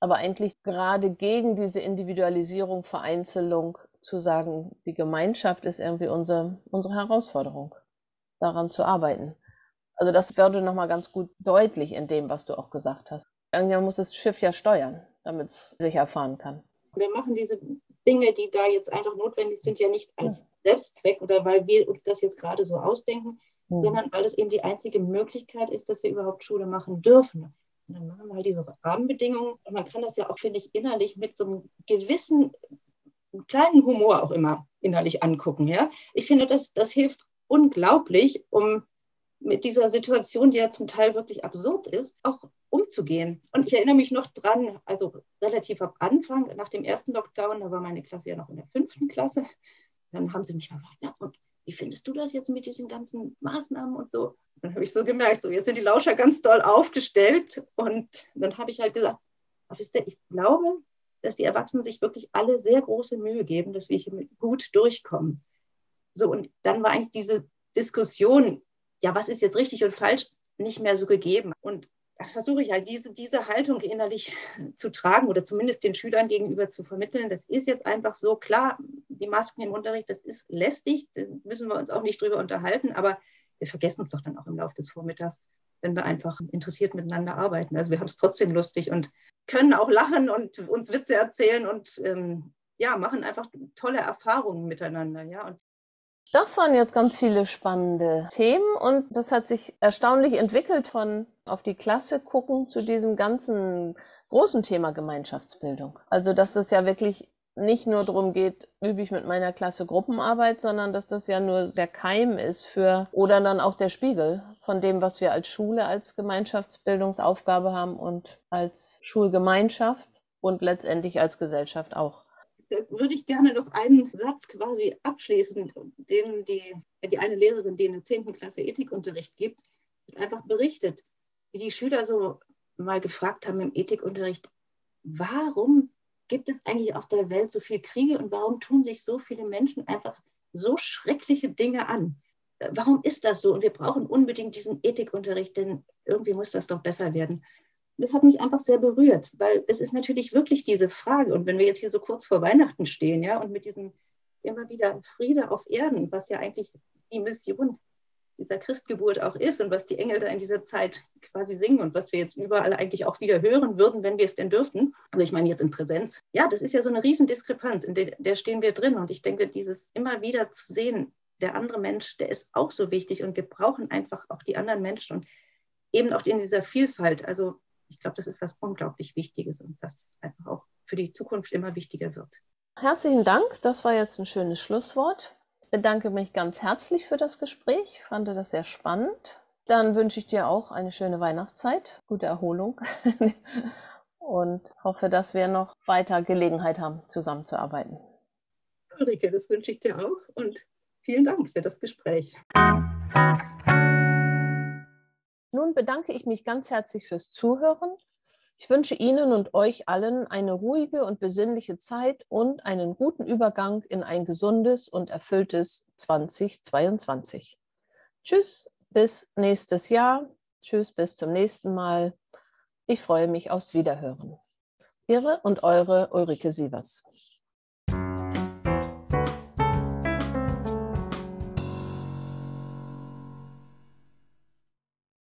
Aber eigentlich gerade gegen diese Individualisierung, Vereinzelung zu sagen, die Gemeinschaft ist irgendwie unsere, unsere Herausforderung, daran zu arbeiten. Also das würde nochmal ganz gut deutlich in dem, was du auch gesagt hast. Irgendjemand muss das Schiff ja steuern, damit es sicher fahren kann. Wir machen diese Dinge, die da jetzt einfach notwendig sind, ja nicht als Selbstzweck oder weil wir uns das jetzt gerade so ausdenken, mhm. sondern weil es eben die einzige Möglichkeit ist, dass wir überhaupt Schule machen dürfen. Und dann machen wir halt diese Rahmenbedingungen. Und man kann das ja auch, finde ich, innerlich mit so einem gewissen, kleinen Humor auch immer innerlich angucken. Ja? Ich finde, das, das hilft unglaublich, um mit dieser Situation, die ja zum Teil wirklich absurd ist, auch umzugehen. Und ich erinnere mich noch dran, also relativ am Anfang, nach dem ersten Lockdown, da war meine Klasse ja noch in der fünften Klasse. Dann haben sie mich mal gefragt, ja, und wie findest du das jetzt mit diesen ganzen Maßnahmen und so? Dann habe ich so gemerkt, so jetzt sind die Lauscher ganz doll aufgestellt. Und dann habe ich halt gesagt, wisst ihr, ich glaube, dass die Erwachsenen sich wirklich alle sehr große Mühe geben, dass wir hier gut durchkommen. So, und dann war eigentlich diese Diskussion, ja, was ist jetzt richtig und falsch, nicht mehr so gegeben. Und versuche ich halt diese, diese Haltung innerlich zu tragen oder zumindest den Schülern gegenüber zu vermitteln. Das ist jetzt einfach so klar, die Masken im Unterricht, das ist lästig, da müssen wir uns auch nicht drüber unterhalten, aber wir vergessen es doch dann auch im Laufe des Vormittags, wenn wir einfach interessiert miteinander arbeiten. Also wir haben es trotzdem lustig und können auch lachen und uns Witze erzählen und ähm, ja, machen einfach tolle Erfahrungen miteinander. Ja, und das waren jetzt ganz viele spannende Themen und das hat sich erstaunlich entwickelt von auf die Klasse gucken zu diesem ganzen großen Thema Gemeinschaftsbildung. Also, dass es ja wirklich nicht nur darum geht, übe ich mit meiner Klasse Gruppenarbeit, sondern dass das ja nur der Keim ist für oder dann auch der Spiegel von dem, was wir als Schule als Gemeinschaftsbildungsaufgabe haben und als Schulgemeinschaft und letztendlich als Gesellschaft auch würde ich gerne noch einen Satz quasi abschließen, den die, die eine Lehrerin, die in der 10. Klasse Ethikunterricht gibt, einfach berichtet, wie die Schüler so mal gefragt haben im Ethikunterricht, warum gibt es eigentlich auf der Welt so viele Kriege und warum tun sich so viele Menschen einfach so schreckliche Dinge an? Warum ist das so? Und wir brauchen unbedingt diesen Ethikunterricht, denn irgendwie muss das doch besser werden das hat mich einfach sehr berührt, weil es ist natürlich wirklich diese Frage. Und wenn wir jetzt hier so kurz vor Weihnachten stehen, ja, und mit diesem immer wieder Friede auf Erden, was ja eigentlich die Mission dieser Christgeburt auch ist und was die Engel da in dieser Zeit quasi singen und was wir jetzt überall eigentlich auch wieder hören würden, wenn wir es denn dürften. Also ich meine jetzt in Präsenz. Ja, das ist ja so eine Riesendiskrepanz, in der, der stehen wir drin. Und ich denke, dieses immer wieder zu sehen, der andere Mensch, der ist auch so wichtig und wir brauchen einfach auch die anderen Menschen und eben auch in dieser Vielfalt. Also ich glaube, das ist was unglaublich Wichtiges und was einfach auch für die Zukunft immer wichtiger wird. Herzlichen Dank. Das war jetzt ein schönes Schlusswort. Ich bedanke mich ganz herzlich für das Gespräch. Ich fand das sehr spannend. Dann wünsche ich dir auch eine schöne Weihnachtszeit, gute Erholung und hoffe, dass wir noch weiter Gelegenheit haben, zusammenzuarbeiten. Ulrike, das wünsche ich dir auch und vielen Dank für das Gespräch. Nun bedanke ich mich ganz herzlich fürs Zuhören. Ich wünsche Ihnen und euch allen eine ruhige und besinnliche Zeit und einen guten Übergang in ein gesundes und erfülltes 2022. Tschüss, bis nächstes Jahr. Tschüss, bis zum nächsten Mal. Ich freue mich aufs Wiederhören. Ihre und eure Ulrike Sievers.